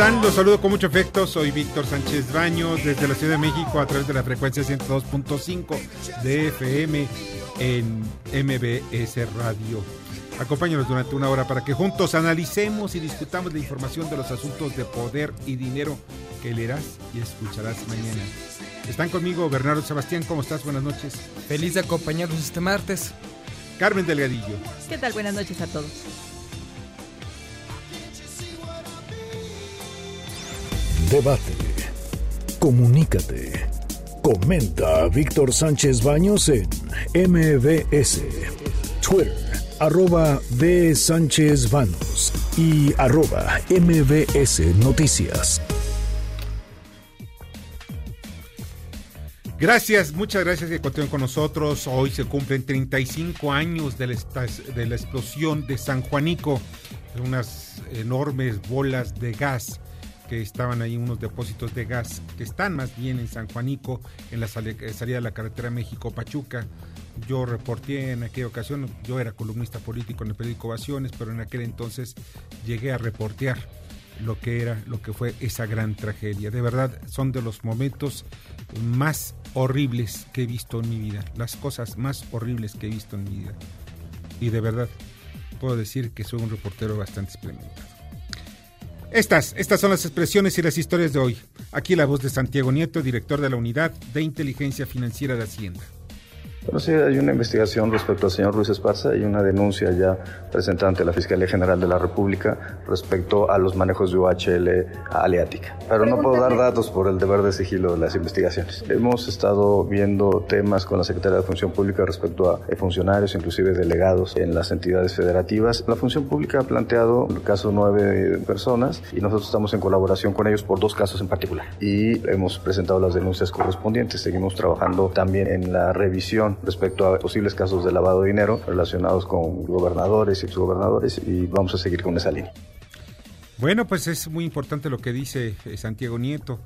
Están? Los saludo con mucho afecto. Soy Víctor Sánchez Baños desde la Ciudad de México a través de la frecuencia 102.5 de FM en MBS Radio. Acompáñanos durante una hora para que juntos analicemos y discutamos la información de los asuntos de poder y dinero que leerás y escucharás mañana. Están conmigo Bernardo Sebastián. ¿Cómo estás? Buenas noches. Feliz de acompañarnos este martes. Carmen Delgadillo. ¿Qué tal? Buenas noches a todos. Debate. Comunícate. Comenta a Víctor Sánchez Baños en MBS. Twitter, arroba B. Sánchez Baños y arroba MBS Noticias. Gracias, muchas gracias que continúen con nosotros. Hoy se cumplen 35 años de la, de la explosión de San Juanico, unas enormes bolas de gas que estaban ahí unos depósitos de gas que están más bien en San Juanico, en la salida de la carretera México-Pachuca. Yo reporté en aquella ocasión, yo era columnista político en el periódico Ovaciones, pero en aquel entonces llegué a reportear lo que era, lo que fue esa gran tragedia. De verdad, son de los momentos más horribles que he visto en mi vida, las cosas más horribles que he visto en mi vida. Y de verdad, puedo decir que soy un reportero bastante experimentado. Estas, estas son las expresiones y las historias de hoy. Aquí la voz de Santiago Nieto, director de la Unidad de Inteligencia Financiera de Hacienda. Bueno, sí, hay una investigación respecto al señor Ruiz Esparza y una denuncia ya presentada ante la Fiscalía General de la República respecto a los manejos de UHL Aleática. Pero no puedo dar datos por el deber de sigilo de las investigaciones. Hemos estado viendo temas con la Secretaría de Función Pública respecto a funcionarios, inclusive delegados en las entidades federativas. La Función Pública ha planteado el caso nueve personas y nosotros estamos en colaboración con ellos por dos casos en particular. Y hemos presentado las denuncias correspondientes. Seguimos trabajando también en la revisión respecto a posibles casos de lavado de dinero relacionados con gobernadores y exgobernadores y vamos a seguir con esa línea. Bueno, pues es muy importante lo que dice eh, Santiago Nieto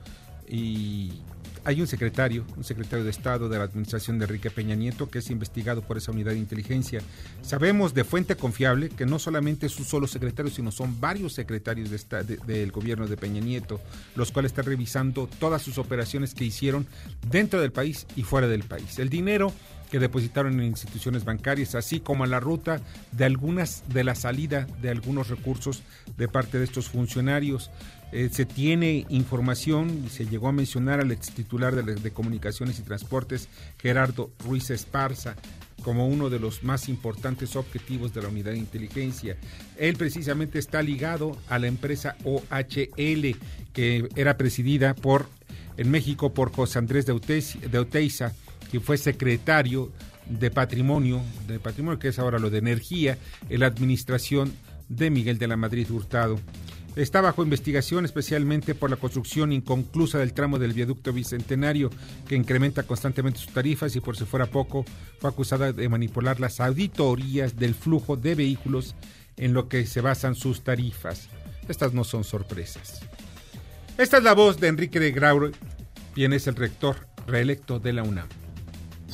y hay un secretario, un secretario de Estado de la administración de Enrique Peña Nieto que es investigado por esa unidad de inteligencia. Sabemos de fuente confiable que no solamente es un solo secretario, sino son varios secretarios de de, del gobierno de Peña Nieto, los cuales están revisando todas sus operaciones que hicieron dentro del país y fuera del país. El dinero que depositaron en instituciones bancarias, así como a la ruta de algunas de la salida de algunos recursos de parte de estos funcionarios. Eh, se tiene información y se llegó a mencionar al ex titular de, Comunicaciones y Transportes, Gerardo Ruiz Esparza, como uno de los más importantes objetivos de la unidad de inteligencia. Él precisamente está ligado a la empresa OHL, que era presidida por en México por José Andrés de, Oteiza, que fue secretario de Patrimonio, de Patrimonio, que es ahora lo de Energía, en la administración de Miguel de la Madrid Hurtado. Está bajo investigación especialmente por la construcción inconclusa del tramo del viaducto bicentenario que incrementa constantemente sus tarifas y por si fuera poco fue acusada de manipular las auditorías del flujo de vehículos en lo que se basan sus tarifas. Estas no son sorpresas. Esta es la voz de Enrique de Grau, quien es el rector reelecto de la UNAM.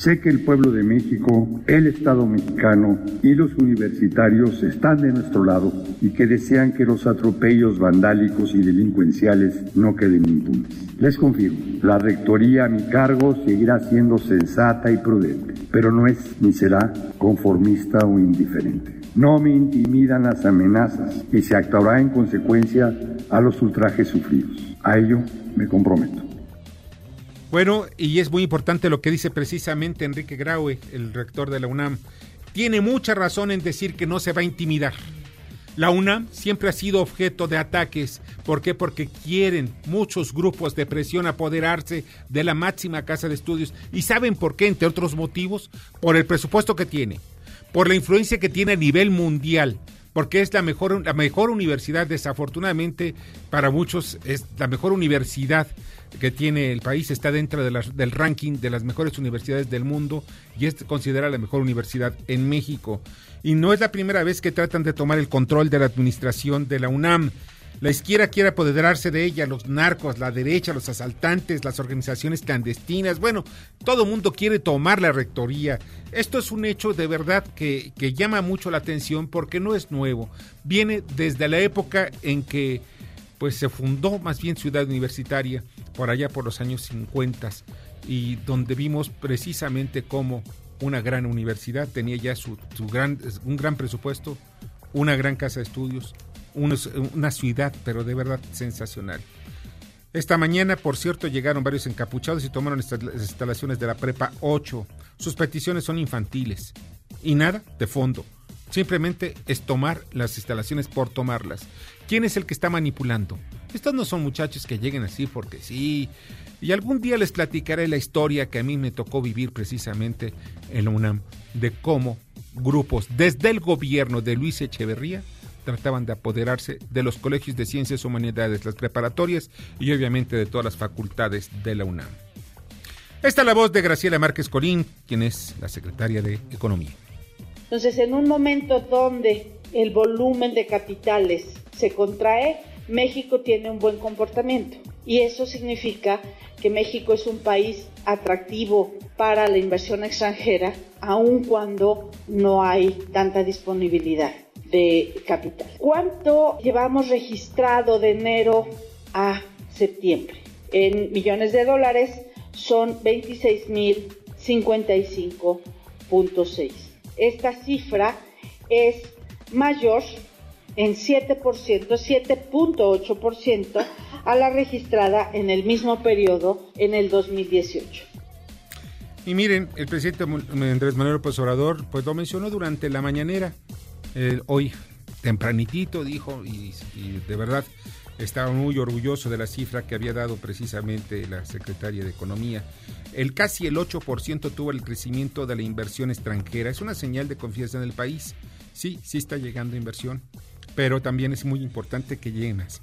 Sé que el pueblo de México, el Estado mexicano y los universitarios están de nuestro lado y que desean que los atropellos vandálicos y delincuenciales no queden impunes. Les confirmo, la rectoría a mi cargo seguirá siendo sensata y prudente, pero no es ni será conformista o indiferente. No me intimidan las amenazas y se actuará en consecuencia a los ultrajes sufridos. A ello me comprometo. Bueno, y es muy importante lo que dice precisamente Enrique Graue, el rector de la UNAM. Tiene mucha razón en decir que no se va a intimidar. La UNAM siempre ha sido objeto de ataques. ¿Por qué? Porque quieren muchos grupos de presión apoderarse de la máxima casa de estudios. ¿Y saben por qué? Entre otros motivos, por el presupuesto que tiene, por la influencia que tiene a nivel mundial, porque es la mejor, la mejor universidad, desafortunadamente para muchos es la mejor universidad que tiene el país, está dentro del ranking de las mejores universidades del mundo y es considerada la mejor universidad en México. Y no es la primera vez que tratan de tomar el control de la administración de la UNAM. La izquierda quiere apoderarse de ella, los narcos, la derecha, los asaltantes, las organizaciones clandestinas. Bueno, todo mundo quiere tomar la rectoría. Esto es un hecho de verdad que, que llama mucho la atención porque no es nuevo. Viene desde la época en que pues se fundó más bien Ciudad Universitaria por allá por los años 50 y donde vimos precisamente cómo una gran universidad tenía ya su, gran, un gran presupuesto, una gran casa de estudios, una ciudad, pero de verdad sensacional. Esta mañana, por cierto, llegaron varios encapuchados y tomaron las instalaciones de la Prepa 8. Sus peticiones son infantiles y nada de fondo. Simplemente es tomar las instalaciones por tomarlas. ¿Quién es el que está manipulando? Estos no son muchachos que lleguen así porque sí. Y algún día les platicaré la historia que a mí me tocó vivir precisamente en la UNAM, de cómo grupos desde el gobierno de Luis Echeverría trataban de apoderarse de los colegios de ciencias humanidades, las preparatorias y obviamente de todas las facultades de la UNAM. Esta es la voz de Graciela Márquez Colín, quien es la secretaria de Economía. Entonces, en un momento donde el volumen de capitales se contrae, México tiene un buen comportamiento. Y eso significa que México es un país atractivo para la inversión extranjera, aun cuando no hay tanta disponibilidad de capital. ¿Cuánto llevamos registrado de enero a septiembre? En millones de dólares son 26.055.6 esta cifra es mayor en 7%, 7.8% a la registrada en el mismo periodo en el 2018. Y miren, el presidente Andrés Manuel López pues lo mencionó durante la mañanera, hoy tempranitito dijo, y, y de verdad estaba muy orgulloso de la cifra que había dado precisamente la secretaria de Economía el casi el 8% tuvo el crecimiento de la inversión extranjera. Es una señal de confianza en el país. Sí, sí está llegando inversión, pero también es muy importante que llenas.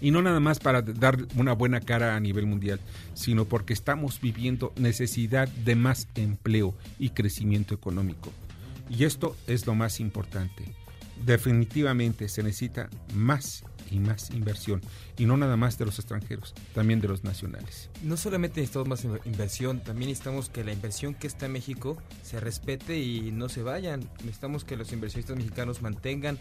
Y no nada más para dar una buena cara a nivel mundial, sino porque estamos viviendo necesidad de más empleo y crecimiento económico. Y esto es lo más importante. Definitivamente se necesita más y más inversión. Y no nada más de los extranjeros, también de los nacionales. No solamente necesitamos más inversión, también necesitamos que la inversión que está en México se respete y no se vayan. Necesitamos que los inversionistas mexicanos mantengan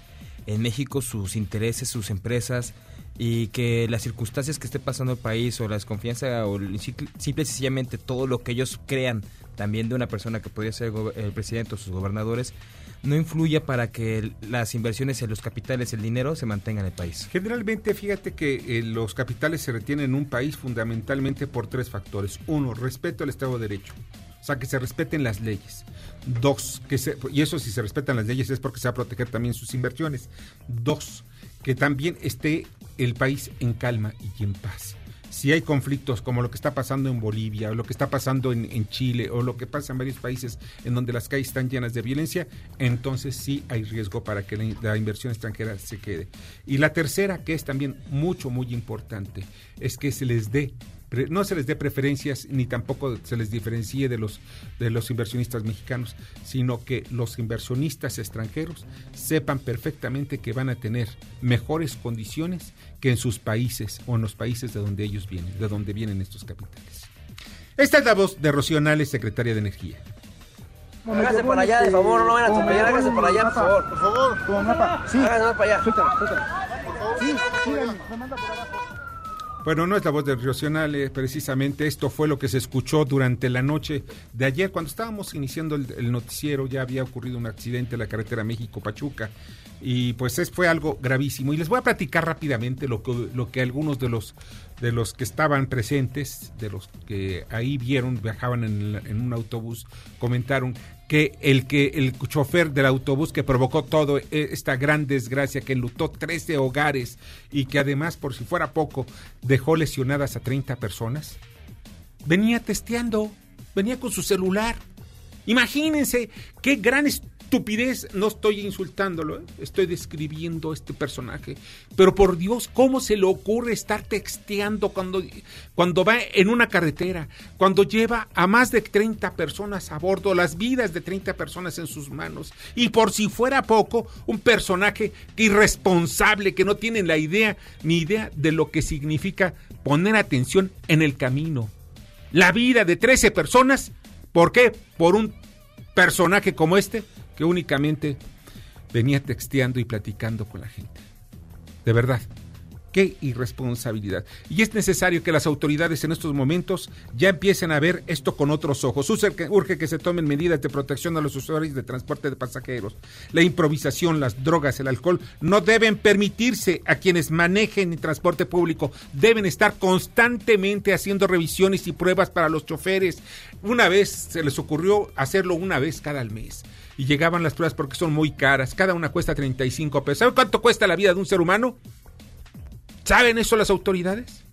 en México sus intereses, sus empresas y que las circunstancias que esté pasando el país o la desconfianza o simple y sencillamente todo lo que ellos crean también de una persona que podría ser el presidente o sus gobernadores no influya para que las inversiones en los capitales, el dinero, se mantengan en el país? Generalmente, fíjate que eh, los capitales se retienen en un país fundamentalmente por tres factores. Uno, respeto al Estado de Derecho. O sea, que se respeten las leyes. Dos, que se, y eso si se respetan las leyes es porque se va a proteger también sus inversiones. Dos, que también esté el país en calma y en paz si hay conflictos como lo que está pasando en Bolivia o lo que está pasando en, Chile o lo que pasa en varios países en donde las calles están llenas de violencia, entonces sí hay riesgo para que la inversión extranjera se quede. Y la tercera, que es también mucho, muy importante, es que se les dé no se les dé preferencias ni tampoco se les diferencie de los, de los inversionistas mexicanos, sino que los inversionistas extranjeros sepan perfectamente que van a tener mejores condiciones que en sus países o en los países de donde ellos vienen, de donde vienen estos capitales. Esta es la voz de Rocío Nales, secretaria de Energía. Hágase para allá, de favor, no vayan a atropellar, hágase para allá, por favor. Por favor, Sí. Hágase para allá. Suéltala, suéltala. Sí, sí, me manda por abajo. Bueno, no es la voz del Riocional, eh, precisamente esto fue lo que se escuchó durante la noche de ayer. Cuando estábamos iniciando el, noticiero ya había ocurrido un accidente en la carretera México-Pachuca y pues es, fue algo gravísimo. Y les voy a platicar rápidamente lo que, lo que algunos de los, de los que estaban presentes, de los que ahí vieron, viajaban en un autobús, comentaron que el que el chofer del autobús que provocó todo e, esta gran desgracia que lutó 13 hogares y que además por si fuera poco dejó lesionadas a 30 personas venía testeando venía con su celular. Imagínense qué gran estupidez, no estoy insultándolo, ¿eh? estoy describiendo este personaje. Pero por Dios, ¿cómo se le ocurre estar texteando cuando, cuando va en una carretera, cuando lleva a más de 30 personas a bordo, las vidas de 30 personas en sus manos? Y por si fuera poco, un personaje irresponsable que no tiene la idea ni idea de lo que significa poner atención en el camino. La vida de 13 personas, ¿por qué? Por un personaje como este que únicamente venía texteando y platicando con la gente. De verdad, qué irresponsabilidad. Y es necesario que las autoridades en estos momentos ya empiecen a ver esto con otros ojos. Urge que se tomen medidas de protección a los usuarios de transporte de pasajeros. La improvisación, las drogas, el alcohol no deben permitirse a quienes manejen el transporte público. Deben estar constantemente haciendo revisiones y pruebas para los choferes. Una vez se les ocurrió hacerlo una vez cada mes y llegaban las pruebas porque son muy caras. Cada una cuesta 35 pesos. ¿Saben cuánto cuesta la vida de un ser humano? ¿Saben eso las autoridades?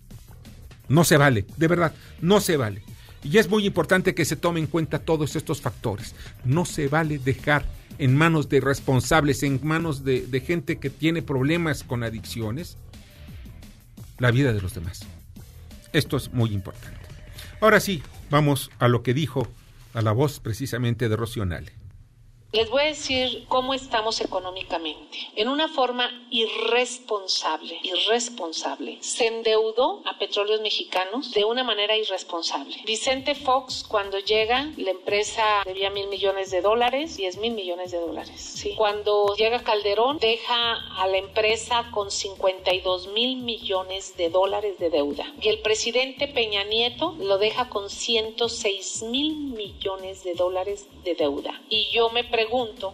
No se vale, de verdad, no se vale. Y es muy importante que se tome en cuenta todos estos factores. No se vale dejar en manos de responsables, en manos de, gente que tiene problemas con adicciones, la vida de los demás. Esto es muy importante. Ahora sí, vamos a lo que dijo a la voz precisamente de Rocionale. Les voy a decir cómo estamos económicamente. En una forma irresponsable, irresponsable. Se endeudó a petróleos mexicanos de una manera irresponsable. Vicente Fox, cuando llega, la empresa debía mil millones de dólares, diez mil millones de dólares. Cuando llega Calderón, deja a la empresa con 52 mil millones de dólares de deuda. Y el presidente Peña Nieto lo deja con 106 mil millones de dólares de deuda. Y yo me pregunto,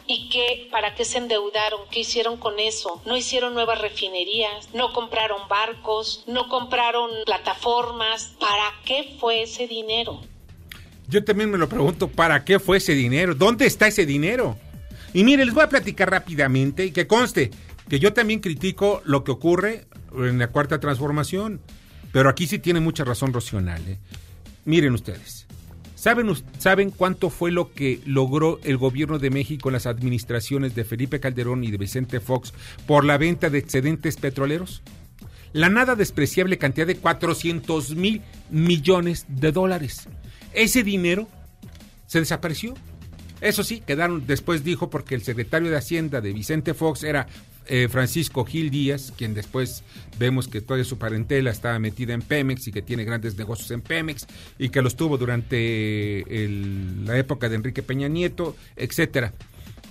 ¿y qué? ¿Para qué se endeudaron? ¿Qué hicieron con eso? No hicieron nuevas refinerías, no compraron barcos, no compraron plataformas. ¿Para qué fue ese dinero? Yo también me lo pregunto, ¿para qué fue ese dinero? ¿Dónde está ese dinero? Y mire, les voy a platicar rápidamente y que conste que yo también critico lo que ocurre en la cuarta transformación, pero aquí sí tiene mucha razón Rocional. Miren ustedes, ¿Saben, ¿Saben cuánto fue lo que logró el gobierno de México en las administraciones de Felipe Calderón y de Vicente Fox por la venta de excedentes petroleros? La nada despreciable cantidad de 400 mil millones de dólares. Ese dinero se desapareció. Eso sí, quedaron, después dijo, porque el secretario de Hacienda de Vicente Fox era eh, Francisco Gil Díaz, quien después vemos que toda su parentela estaba metida en Pemex y que tiene grandes negocios en Pemex y que los tuvo durante la época de Enrique Peña Nieto, etcétera.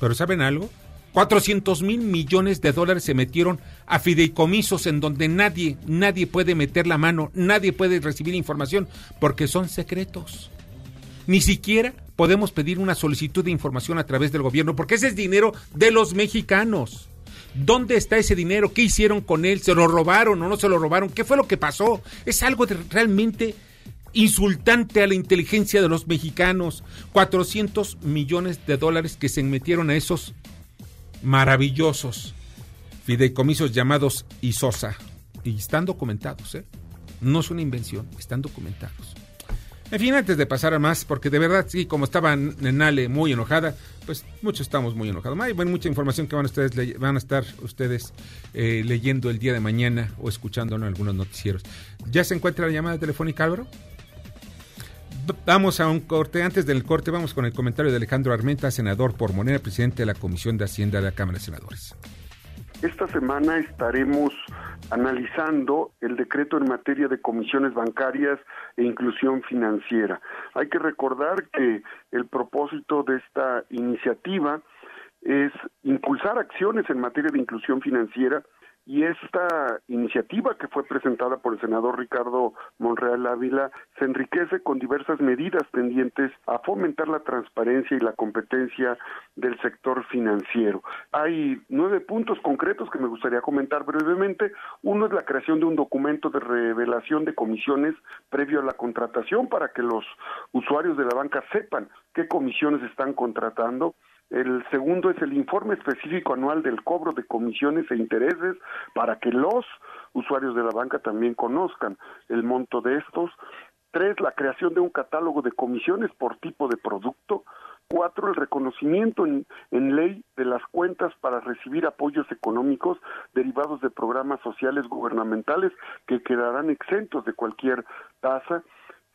Pero ¿saben algo? 400 mil millones de dólares se metieron a fideicomisos en donde nadie, nadie puede meter la mano, nadie puede recibir información porque son secretos. Ni siquiera podemos pedir una solicitud de información a través del gobierno porque ese es dinero de los mexicanos. ¿Dónde está ese dinero? ¿Qué hicieron con él? ¿Se lo robaron o no se lo robaron? ¿Qué fue lo que pasó? Es algo realmente insultante a la inteligencia de los mexicanos. 400 millones de dólares que se metieron a esos maravillosos fideicomisos llamados ISOSA. Y están documentados, ¿eh? No es una invención, están documentados. En fin, antes de pasar a más, porque de verdad, sí, como estaba Nale muy enojada, pues muchos estamos muy enojados. Hay mucha información que van, ustedes, van a estar ustedes eh, leyendo el día de mañana o escuchando en algunos noticieros. ¿Ya se encuentra la llamada telefónica, Álvaro? Vamos a un corte. Antes del corte, vamos con el comentario de Alejandro Armenta, senador por Moneda, presidente de la Comisión de Hacienda de la Cámara de Senadores. Esta semana estaremos analizando el decreto en materia de comisiones bancarias e inclusión financiera. Hay que recordar que el propósito de esta iniciativa es impulsar acciones en materia de inclusión financiera y esta iniciativa que fue presentada por el senador Ricardo Monreal Ávila se enriquece con diversas medidas tendientes a fomentar la transparencia y la competencia del sector financiero. Hay nueve puntos concretos que me gustaría comentar brevemente. Uno es la creación de un documento de revelación de comisiones previo a la contratación para que los usuarios de la banca sepan qué comisiones están contratando. El segundo es el informe específico anual del cobro de comisiones e intereses para que los usuarios de la banca también conozcan el monto de estos. Tres, la creación de un catálogo de comisiones por tipo de producto. Cuatro, el reconocimiento en, ley de las cuentas para recibir apoyos económicos derivados de programas sociales gubernamentales que quedarán exentos de cualquier tasa.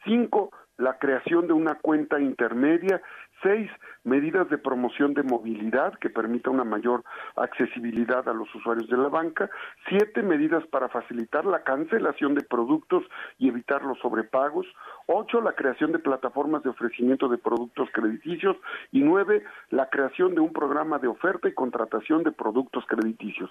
Cinco, la creación de una cuenta intermedia Seis, medidas de promoción de movilidad que permita una mayor accesibilidad a los usuarios de la banca. Siete, medidas para facilitar la cancelación de productos y evitar los sobrepagos. Ocho, la creación de plataformas de ofrecimiento de productos crediticios. Y nueve, la creación de un programa de oferta y contratación de productos crediticios.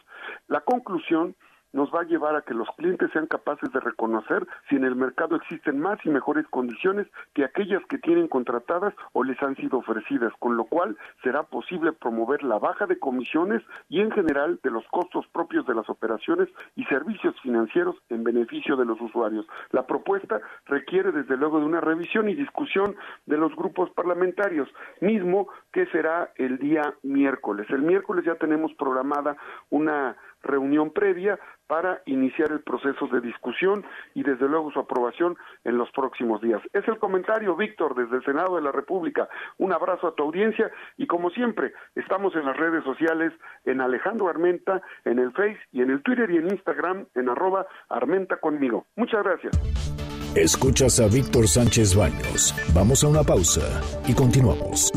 La conclusión nos va a llevar a que los clientes sean capaces de reconocer si en el mercado existen más y mejores condiciones que aquellas que tienen contratadas o les han sido ofrecidas, con lo cual será posible promover la baja de comisiones y en general de los costos propios de las operaciones y servicios financieros en beneficio de los usuarios. La propuesta requiere desde luego de una revisión y discusión de los grupos parlamentarios, mismo que será el día miércoles. El miércoles ya tenemos programada una reunión previa para iniciar el proceso de discusión y desde luego su aprobación en los próximos días. Es el comentario, Víctor, desde el Senado de la República. Un abrazo a tu audiencia y como siempre, estamos en las redes sociales en Alejandro Armenta, en el Face y en el Twitter y en Instagram en arroba Armenta conmigo. Muchas gracias. Escuchas a Víctor Sánchez Baños. Vamos a una pausa y continuamos.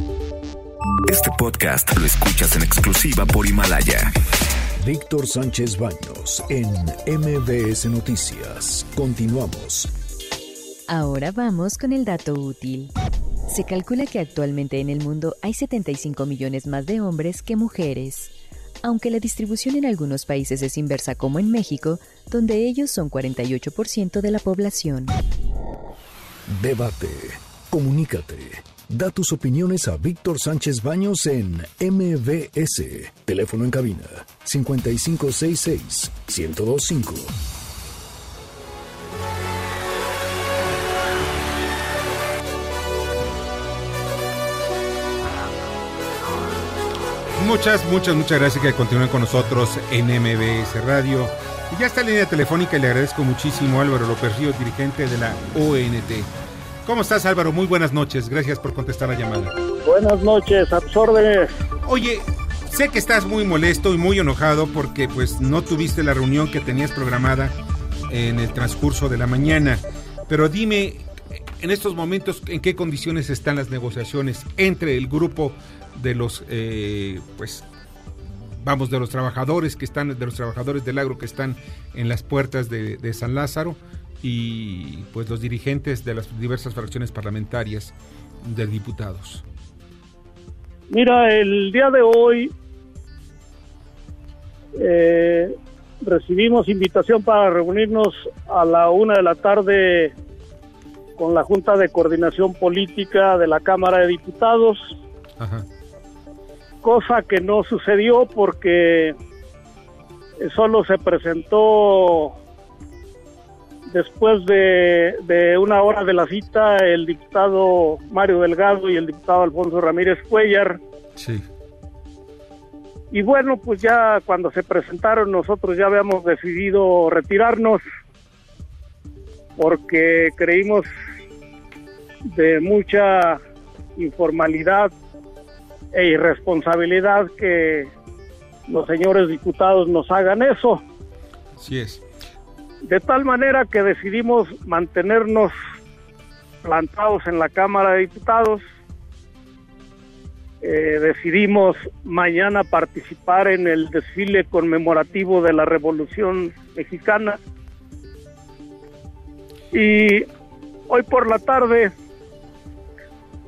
Este podcast lo escuchas en exclusiva por Himalaya. Víctor Sánchez Baños en MBS Noticias. Continuamos. Ahora vamos con el dato útil. Se calcula que actualmente en el mundo hay 75 millones más de hombres que mujeres. Aunque la distribución en algunos países es inversa como en México, donde ellos son 48% de la población. Debate. Comunícate. Da tus opiniones a Víctor Sánchez Baños en MBS. Teléfono en cabina 5566 1025. Muchas, muchas, muchas gracias que continúen con nosotros en MBS Radio. Y ya está la línea telefónica y le agradezco muchísimo a Álvaro López Río, dirigente de la ONT. ¿Cómo estás Álvaro? Muy buenas noches. Gracias por contestar la llamada. Buenas noches, absorbe. Oye, sé que estás muy molesto y muy enojado porque pues no tuviste la reunión que tenías programada en el transcurso de la mañana. Pero dime, en estos momentos, ¿en qué condiciones están las negociaciones entre el grupo de los, eh, pues, vamos, de los trabajadores que están, de los trabajadores del agro que están en las puertas de, de San Lázaro y pues los dirigentes de las diversas fracciones parlamentarias de diputados? Mira, el día de hoy eh, recibimos invitación para reunirnos a la una de la tarde con la Junta de Coordinación Política de la Cámara de Diputados, cosa que no sucedió porque solo se presentó Después de, una hora de la cita, el diputado Mario Delgado y el diputado Alfonso Ramírez Cuellar. Sí. Y bueno, pues ya cuando se presentaron nosotros ya habíamos decidido retirarnos porque creímos de mucha informalidad e irresponsabilidad que los señores diputados nos hagan eso. Sí es. De tal manera que decidimos mantenernos plantados en la Cámara de Diputados. Eh, decidimos mañana participar en el desfile conmemorativo de la Revolución Mexicana. Y hoy por la tarde,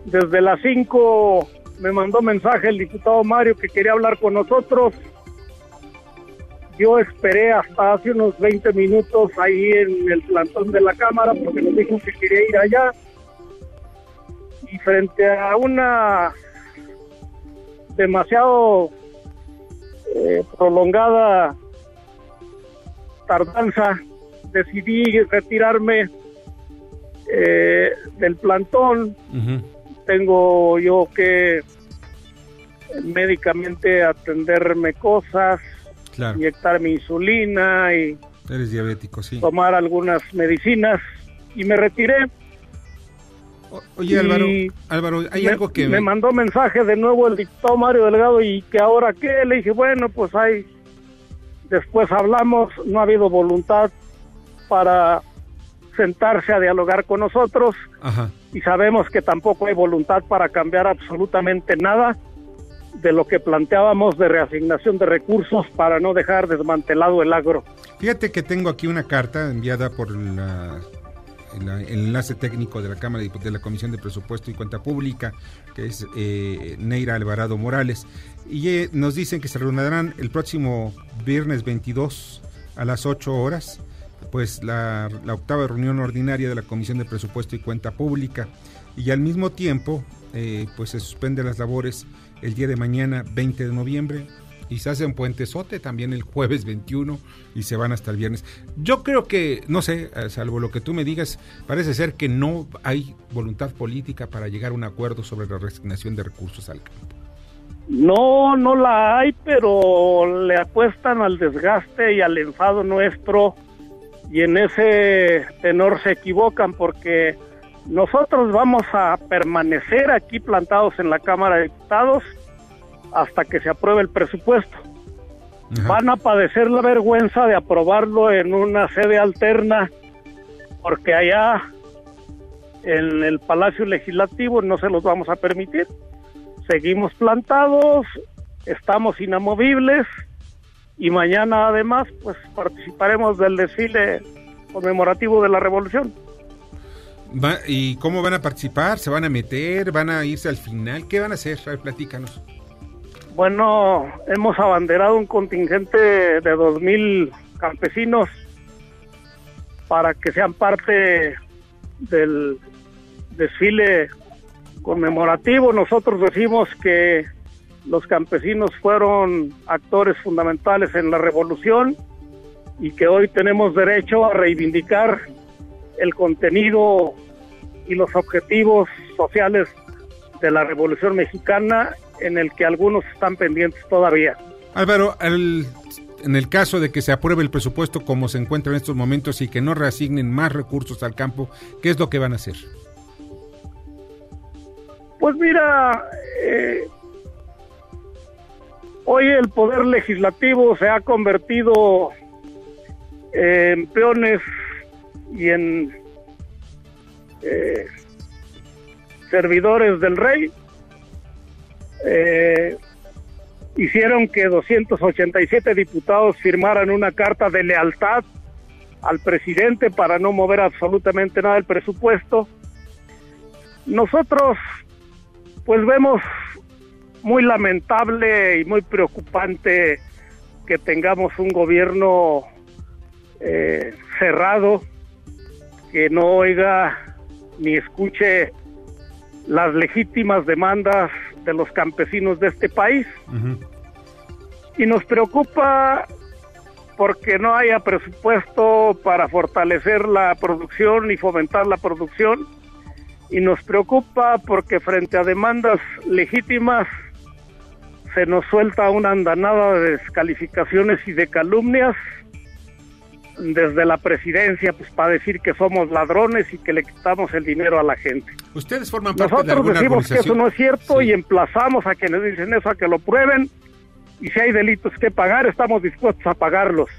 desde las 5, me mandó mensaje el diputado Mario que quería hablar con nosotros yo esperé hasta hace unos 20 minutos ahí en el plantón de la Cámara porque nos dijo que quería ir allá. Y frente a una demasiado eh, prolongada tardanza, decidí retirarme eh, del plantón. Tengo yo que médicamente atenderme cosas, inyectar mi insulina y Eres diabético, sí. tomar algunas medicinas. Y me retiré. oye, Álvaro, Álvaro, hay algo que... Me mandó mensaje de nuevo el diputado Mario Delgado y que ahora qué, le dije, bueno, pues hay... Después hablamos, no ha habido voluntad para sentarse a dialogar con nosotros y sabemos que tampoco hay voluntad para cambiar absolutamente nada de lo que planteábamos de reasignación de recursos para no dejar desmantelado el agro. Fíjate que tengo aquí una carta enviada por el enlace técnico de la Cámara de la Comisión de Presupuesto y Cuenta Pública, que es eh, Neira Alvarado Morales, y eh, nos dicen que se reunirán el próximo viernes 22 a las 8 horas, pues la, la octava reunión ordinaria de la Comisión de Presupuesto y Cuenta Pública, y al mismo tiempo, eh, pues se suspenden las labores el día de mañana 20 de noviembre y se hace un puentezote también el jueves 21 y se van hasta el viernes. Yo creo que, no sé, eh, salvo lo que tú me digas, parece ser que no hay voluntad política para llegar a un acuerdo sobre la resignación de recursos al campo. No, no la hay, pero le apuestan al desgaste y al enfado nuestro y en ese tenor se equivocan porque nosotros vamos a permanecer aquí plantados en la Cámara de Diputados hasta que se apruebe el presupuesto. Van a padecer la vergüenza de aprobarlo en una sede alterna porque allá en el Palacio Legislativo no se los vamos a permitir. Seguimos plantados, estamos inamovibles y mañana además pues participaremos del desfile conmemorativo de la Revolución. ¿Y cómo van a participar? ¿Se van a meter? ¿Van a irse al final? ¿Qué van a hacer? A platícanos. Bueno, hemos abanderado un contingente de 2.000 campesinos para que sean parte del desfile conmemorativo. Nosotros decimos que los campesinos fueron actores fundamentales en la revolución y que hoy tenemos derecho a reivindicar el contenido y los objetivos sociales de la Revolución Mexicana en el que algunos están pendientes todavía. Álvaro, en el caso de que se apruebe el presupuesto como se encuentra en estos momentos y que no reasignen más recursos al campo, ¿qué es lo que van a hacer? Pues mira, eh, hoy el poder legislativo se ha convertido en peones y en eh, servidores del rey eh, hicieron que 287 diputados firmaran una carta de lealtad al presidente para no mover absolutamente nada del presupuesto. Nosotros pues vemos muy lamentable y muy preocupante que tengamos un gobierno eh, cerrado, que no oiga ni escuche las legítimas demandas de los campesinos de este país. Y nos preocupa porque no haya presupuesto para fortalecer la producción y fomentar la producción. Y nos preocupa porque frente a demandas legítimas se nos suelta una andanada de descalificaciones y de calumnias desde la presidencia pues para decir que somos ladrones y que le quitamos el dinero a la gente. Ustedes forman parte Nosotros de alguna decimos que eso no es cierto y emplazamos a quienes dicen eso a que lo prueben y si hay delitos que pagar estamos dispuestos a pagarlos.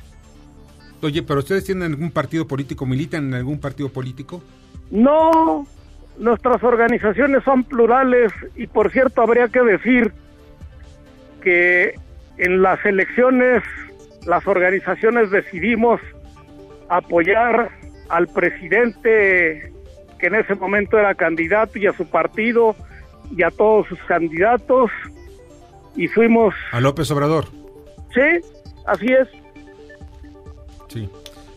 Oye, pero ustedes tienen algún partido político, militan en algún partido político? No, nuestras organizaciones son plurales y por cierto habría que decir que en las elecciones las organizaciones decidimos apoyar al presidente que en ese momento era candidato y a su partido y a todos sus candidatos y fuimos... A López Obrador. Sí, así es.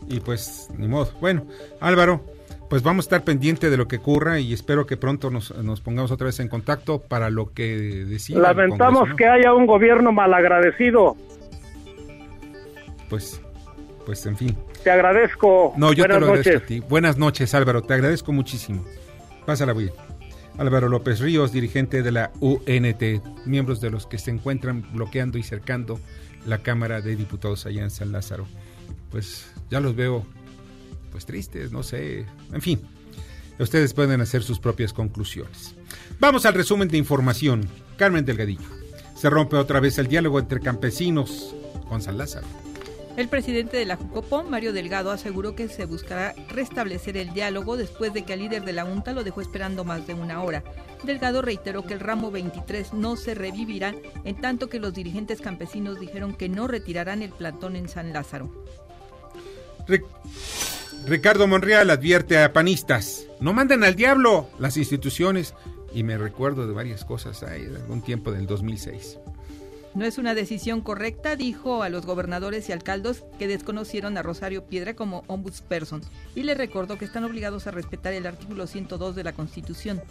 Y pues, ni modo. Bueno, Álvaro, pues vamos a estar pendiente de lo que ocurra y espero que pronto nos, pongamos otra vez en contacto para lo que decida. Lamentamos que haya un gobierno malagradecido. Pues, pues en fin. Te agradezco. No, yo te lo agradezco a ti. Buenas noches, Álvaro. Te agradezco muchísimo. Pásala bien. Álvaro López Ríos, dirigente de la UNT, miembros de los que se encuentran bloqueando y cercando la Cámara de Diputados allá en San Lázaro. Pues ya los veo pues tristes, no sé, en fin. Ustedes pueden hacer sus propias conclusiones. Vamos al resumen de información. Carmen Delgadillo. Se rompe otra vez el diálogo entre campesinos con San Lázaro. El presidente de la Jucopón, Mario Delgado, aseguró que se buscará restablecer el diálogo después de que el líder de la UNTA lo dejó esperando más de una hora. Delgado reiteró que el ramo 23 no se revivirá, en tanto que los dirigentes campesinos dijeron que no retirarán el plantón en San Lázaro. Ricardo Monreal advierte a panistas, no manden al diablo las instituciones. Y me recuerdo de varias cosas de algún tiempo del 2006. No es una decisión correcta, dijo a los gobernadores y alcaldes que desconocieron a Rosario Piedra como ombudsperson y le recordó que están obligados a respetar el artículo 102 de la Constitución.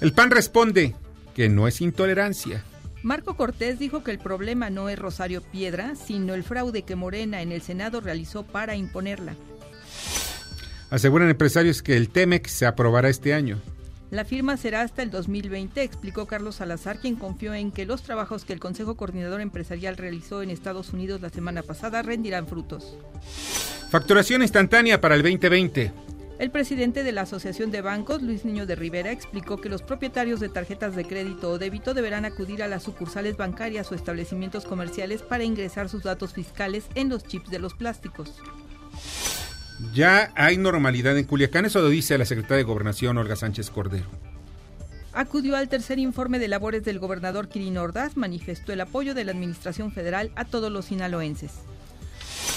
El PAN responde que no es intolerancia. Marco Cortés dijo que el problema no es Rosario Piedra, sino el fraude que Morena en el Senado realizó para imponerla. Aseguran empresarios que el TEMEC se aprobará este año. La firma será hasta el 2020, explicó Carlos Salazar, quien confió en que los trabajos que el Consejo Coordinador Empresarial realizó en Estados Unidos la semana pasada rendirán frutos. Facturación instantánea para el 2020. El presidente de la Asociación de Bancos, Luis Niño de Rivera, explicó que los propietarios de tarjetas de crédito o débito deberán acudir a las sucursales bancarias o establecimientos comerciales para ingresar sus datos fiscales en los chips de los plásticos. Ya hay normalidad en Culiacán, eso lo dice la secretaria de Gobernación, Olga Sánchez Cordero. Acudió al tercer informe de labores del gobernador Quirino Ordaz, manifestó el apoyo de la Administración Federal a todos los sinaloenses.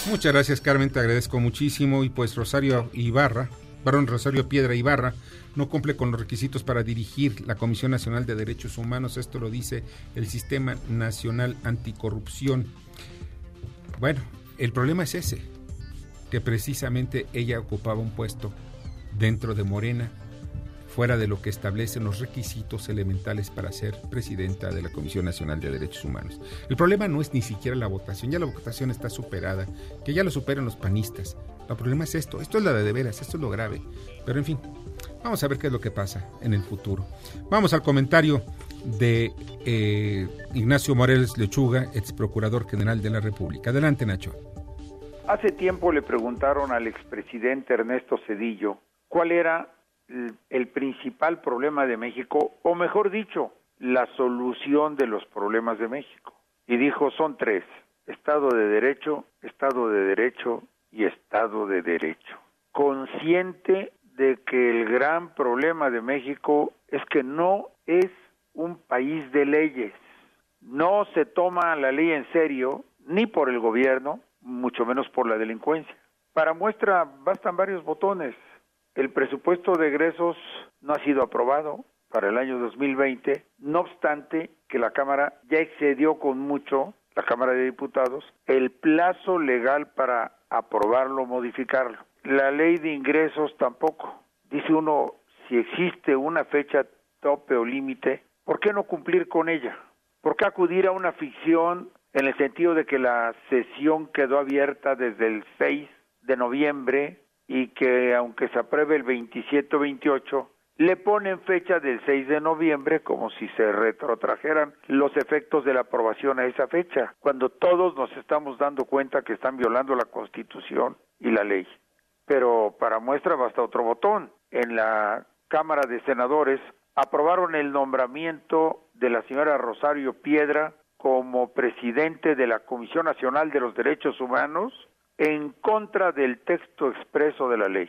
Muchas gracias Carmen, te agradezco muchísimo y pues Rosario Ibarra, varón Rosario Piedra Ibarra, no cumple con los requisitos para dirigir la Comisión Nacional de Derechos Humanos, esto lo dice el Sistema Nacional Anticorrupción. Bueno, el problema es ese, que precisamente ella ocupaba un puesto dentro de Morena, fuera de lo que establecen los requisitos elementales para ser presidenta de la Comisión Nacional de Derechos Humanos. El problema no es ni siquiera la votación, ya la votación está superada, que ya lo superan los panistas. El problema es esto, esto es la de, veras, esto es lo grave. Pero en fin, vamos a ver qué es lo que pasa en el futuro. Vamos al comentario de eh, Ignacio Moreles Lechuga, ex procurador general de la República. Adelante, Nacho. Hace tiempo le preguntaron al expresidente Ernesto Cedillo cuál era el principal problema de México, o mejor dicho, la solución de los problemas de México. Y dijo, son tres, Estado de Derecho, Estado de Derecho y Estado de Derecho. Consciente de que el gran problema de México es que no es un país de leyes. No se toma la ley en serio, ni por el gobierno, mucho menos por la delincuencia. Para muestra bastan varios botones. El presupuesto de egresos no ha sido aprobado para el año 2020, no obstante que la Cámara ya excedió con mucho, la Cámara de Diputados, el plazo legal para aprobarlo o modificarlo. La ley de ingresos tampoco. Dice uno, si existe una fecha tope o límite, ¿por qué no cumplir con ella? ¿Por qué acudir a una ficción en el sentido de que la sesión quedó abierta desde el 6 de noviembre y que aunque se apruebe el 27 o 28, le ponen fecha del 6 de noviembre como si se retrotrajeran los efectos de la aprobación a esa fecha, cuando todos nos estamos dando cuenta que están violando la Constitución y la ley. Pero para muestra basta otro botón. En la Cámara de Senadores aprobaron el nombramiento de la señora Rosario Piedra como presidente de la Comisión Nacional de los Derechos Humanos en contra del texto expreso de la ley.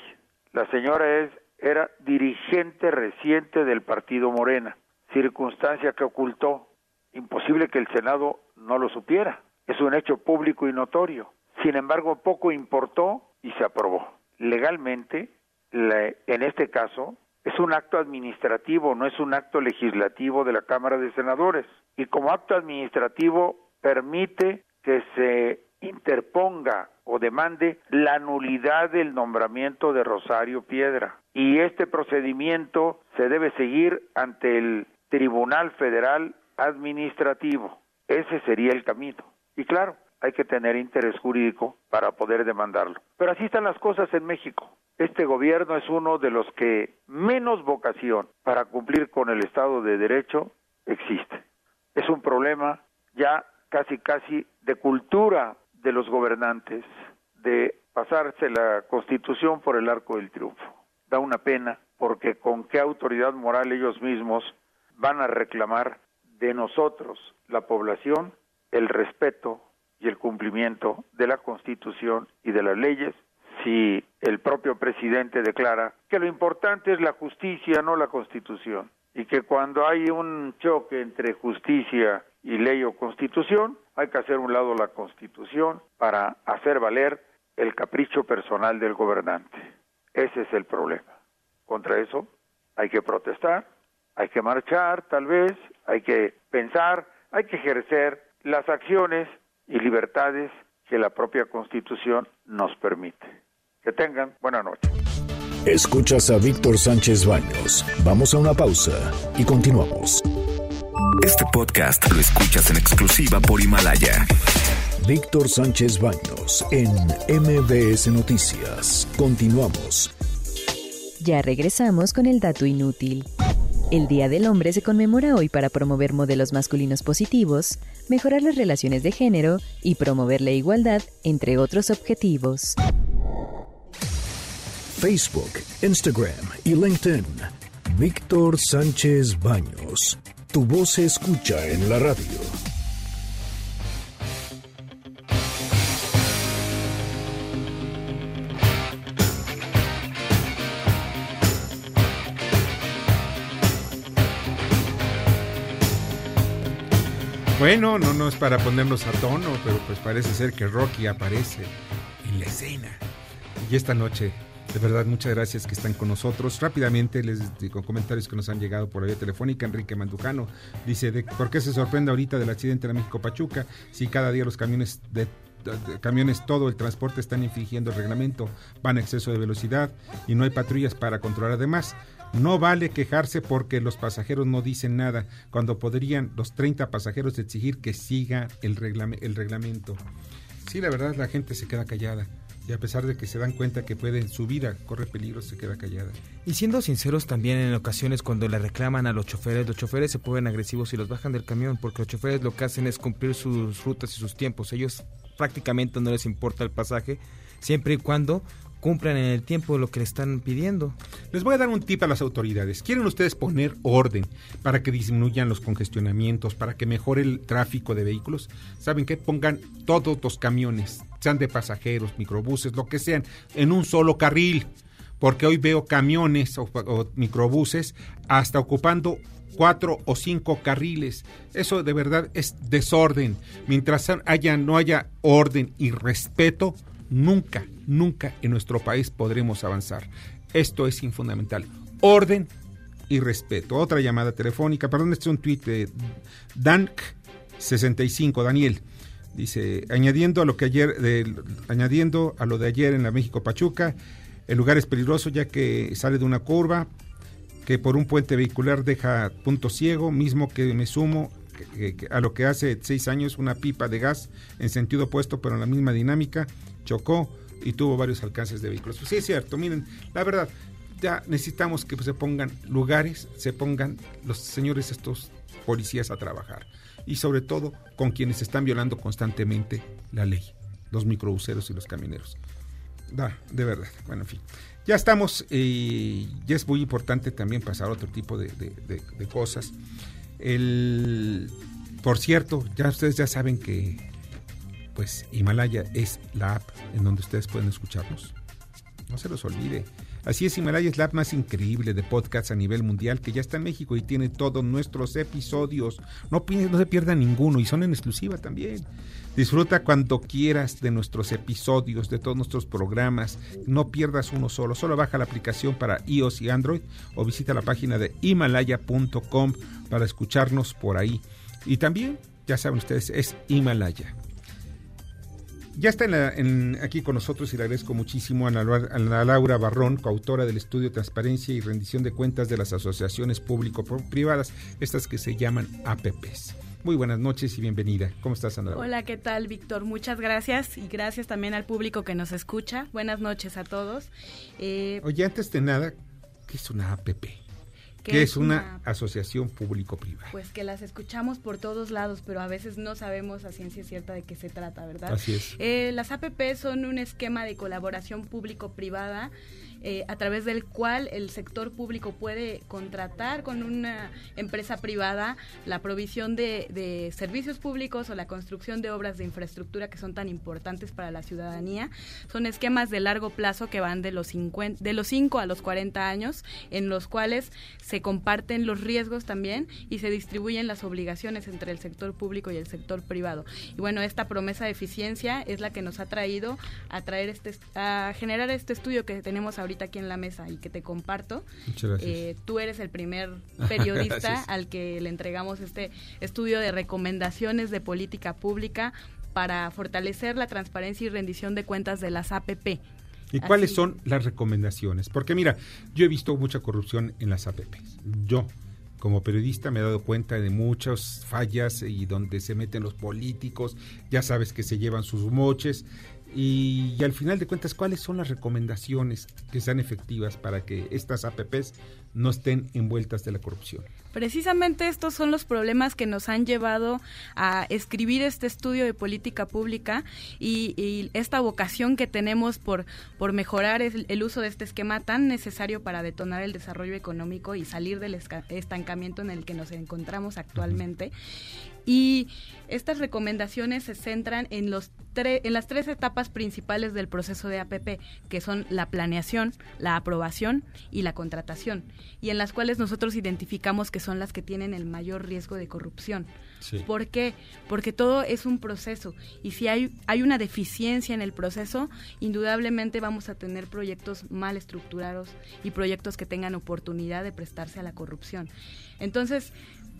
La señora es, era dirigente reciente del partido Morena, circunstancia que ocultó. Imposible que el Senado no lo supiera. Es un hecho público y notorio. Sin embargo, poco importó y se aprobó. Legalmente, en este caso, es un acto administrativo, no es un acto legislativo de la Cámara de Senadores. Y como acto administrativo permite que se interponga o demande la nulidad del nombramiento de Rosario Piedra. Y este procedimiento se debe seguir ante el Tribunal Federal Administrativo. Ese sería el camino. Y claro, hay que tener interés jurídico para poder demandarlo. Pero así están las cosas en México. Este gobierno es uno de los que menos vocación para cumplir con el Estado de Derecho existe. Es un problema ya casi casi de cultura de los gobernantes, de pasarse la Constitución por el arco del triunfo. Da una pena porque con qué autoridad moral ellos mismos van a reclamar de nosotros, la población, el respeto y el cumplimiento de la Constitución y de las leyes si el propio presidente declara que lo importante es la justicia, no la Constitución, y que cuando hay un choque entre justicia y ley o Constitución, hay que hacer un lado la Constitución para hacer valer el capricho personal del gobernante. Ese es el problema. Contra eso hay que protestar, hay que marchar tal vez, hay que pensar, hay que ejercer las acciones y libertades que la propia Constitución nos permite. Que tengan buena noche. Escuchas a Víctor Sánchez Baños. Vamos a una pausa y continuamos. Este podcast lo escuchas en exclusiva por Himalaya. Víctor Sánchez Baños en MBS Noticias. Continuamos. Ya regresamos con el dato inútil. El Día del Hombre se conmemora hoy para promover modelos masculinos positivos, mejorar las relaciones de género y promover la igualdad, entre otros objetivos. Facebook, Instagram y LinkedIn. Víctor Sánchez Baños. Tu voz se escucha en la radio. Bueno, no, no es para ponernos a tono, pero pues parece ser que Rocky aparece en la escena. Y esta noche, de verdad, muchas gracias que están con nosotros. Rápidamente les digo comentarios que nos han llegado por vía telefónica. Enrique Mandujano dice, de, ¿por qué se sorprende ahorita del accidente de la México-Pachuca si cada día los camiones de camiones, todo el transporte están infringiendo el reglamento, van a exceso de velocidad y no hay patrullas para controlar. Además, no vale quejarse porque los pasajeros no dicen nada, cuando podrían los 30 pasajeros exigir que siga el reglamento. Sí, la verdad, la gente se queda callada y a pesar de que se dan cuenta que pueden, su vida corre peligro, se queda callada. Y siendo sinceros también en ocasiones cuando le reclaman a los choferes, los choferes se ponen agresivos y los bajan del camión porque los choferes lo que hacen es cumplir sus rutas y sus tiempos. Ellos prácticamente no les importa el pasaje siempre y cuando cumplan en el tiempo lo que le están pidiendo. Les voy a dar un tip a las autoridades. ¿Quieren ustedes poner orden para que disminuyan los congestionamientos, para que mejore el tráfico de vehículos? ¿Saben qué? Pongan todos los camiones, sean de pasajeros, microbuses, lo que sean, en un solo carril. Porque hoy veo camiones o, o microbuses hasta ocupando cuatro o cinco carriles. Eso de verdad es desorden. Mientras haya, no haya orden y respeto, nunca, nunca en nuestro país podremos avanzar. Esto es fundamental. Orden y respeto. Otra llamada telefónica, perdón, este es un tuit de Dank65, Daniel. Dice, añadiendo a lo que ayer, añadiendo a lo de ayer en la México Pachuca, el lugar es peligroso ya que sale de una curva, que por un puente vehicular deja punto ciego, mismo que me sumo a lo que hace seis años una pipa de gas en sentido opuesto, pero en la misma dinámica, chocó y tuvo varios alcances de vehículos. Pues sí, es cierto, miren, la verdad, ya necesitamos que se pongan lugares, se pongan los señores estos policías a trabajar y sobre todo con quienes están violando constantemente la ley, los microbuseros y los camioneros. Da, de verdad, bueno, en fin. Ya estamos, y ya es muy importante también pasar a otro tipo de, de cosas. El, por cierto, ya ustedes ya saben que pues Himalaya es la app en donde ustedes pueden escucharnos. No se los olvide. Así es, Himalaya es la app más increíble de podcasts a nivel mundial que ya está en México y tiene todos nuestros episodios. No, no se pierda ninguno y son en exclusiva también. Disfruta cuando quieras de nuestros episodios, de todos nuestros programas. No pierdas uno solo. Solo baja la aplicación para iOS y Android o visita la página de himalaya.com para escucharnos por ahí. Y también, ya saben ustedes, es Himalaya. Ya está aquí con nosotros y le agradezco muchísimo a Ana, Laura Barrón, coautora del estudio Transparencia y Rendición de Cuentas de las Asociaciones Público-Privadas, estas que se llaman APPs. Muy buenas noches y bienvenida. ¿Cómo estás, Ana? Hola, ¿qué tal, Víctor? Muchas gracias y gracias también al público que nos escucha. Buenas noches a todos. Eh, Oye, antes de nada, ¿qué es una APP? ¿Qué es una, asociación público-privada? Pues que las escuchamos por todos lados, pero a veces no sabemos a ciencia cierta de qué se trata, ¿verdad? Así es. Eh, las APP son un esquema de colaboración público-privada eh, a través del cual el sector público puede contratar con una empresa privada la provisión de, servicios públicos o la construcción de obras de infraestructura que son tan importantes para la ciudadanía. Son esquemas de largo plazo que van de los, 50, de los 5 a los 40 años, en los cuales se comparten los riesgos también y se distribuyen las obligaciones entre el sector público y el sector privado. Y bueno, esta promesa de eficiencia es la que nos ha traído a traer este a generar este estudio que tenemos ahorita aquí en la mesa y que te comparto. Eh, tú eres el primer periodista al que le entregamos este estudio de recomendaciones de política pública para fortalecer la transparencia y rendición de cuentas de las APP. ¿Y cuáles son las recomendaciones? Porque mira, yo he visto mucha corrupción en las APPs. Yo, como periodista, me he dado cuenta de muchas fallas y donde se meten los políticos, ya sabes que se llevan sus moches y, al final de cuentas, ¿cuáles son las recomendaciones que sean efectivas para que estas APPs no estén envueltas de la corrupción? Precisamente estos son los problemas que nos han llevado a escribir este estudio de política pública y, esta vocación que tenemos por, por mejorar el, uso de este esquema tan necesario para detonar el desarrollo económico y salir del estancamiento en el que nos encontramos actualmente. Y estas recomendaciones se centran en, los en las tres etapas principales del proceso de APP, que son la planeación, la aprobación y la contratación, y en las cuales nosotros identificamos que son las que tienen el mayor riesgo de corrupción. ¿Por qué? Porque todo es un proceso y si hay, hay una deficiencia en el proceso, indudablemente vamos a tener proyectos mal estructurados y proyectos que tengan oportunidad de prestarse a la corrupción. Entonces,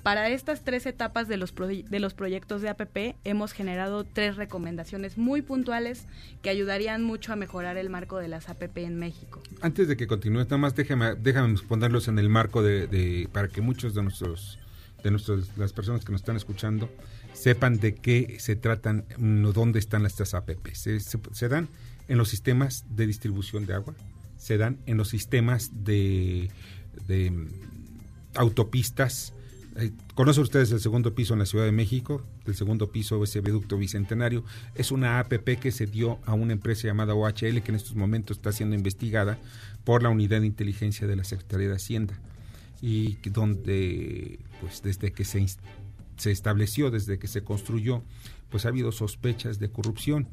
para estas tres etapas de los, de los proyectos de APP hemos generado tres recomendaciones muy puntuales que ayudarían mucho a mejorar el marco de las APP en México. Antes de que continúe, nada más déjame, déjame ponerlos en el marco de, para que muchos de nuestros de nuestros, las personas que nos están escuchando sepan de qué se tratan, dónde están estas APP. Se, se, dan en los sistemas de distribución de agua, se dan en los sistemas de, de autopistas, ¿Conocen ustedes el segundo piso en la Ciudad de México? El segundo piso, ese viaducto bicentenario, es una APP que se dio a una empresa llamada OHL que en estos momentos está siendo investigada por la Unidad de Inteligencia de la Secretaría de Hacienda. Y donde, pues desde que se, se estableció, desde que se construyó, pues ha habido sospechas de corrupción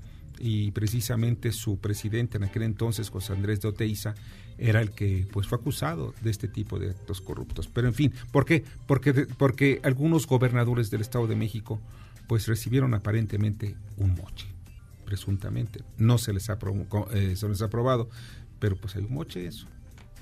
y precisamente su presidente en aquel entonces, José Andrés de Oteiza, era el que pues fue acusado de este tipo de actos corruptos. Pero en fin, ¿por qué? Porque, porque algunos gobernadores del Estado de México pues recibieron aparentemente un moche, presuntamente. No se les ha, eh, se les ha aprobado, pero pues hay un moche eso.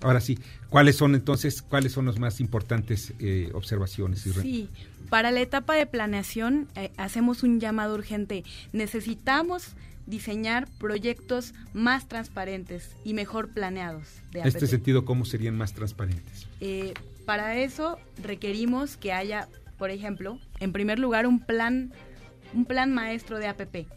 Ahora sí, ¿cuáles son entonces, cuáles son las más importantes eh, observaciones? Sí, para la etapa de planeación eh, hacemos un llamado urgente. Necesitamos diseñar proyectos más transparentes y mejor planeados. En este sentido, ¿cómo serían más transparentes? Eh, para eso requerimos que haya, por ejemplo, en primer lugar, un plan, un plan maestro de APP.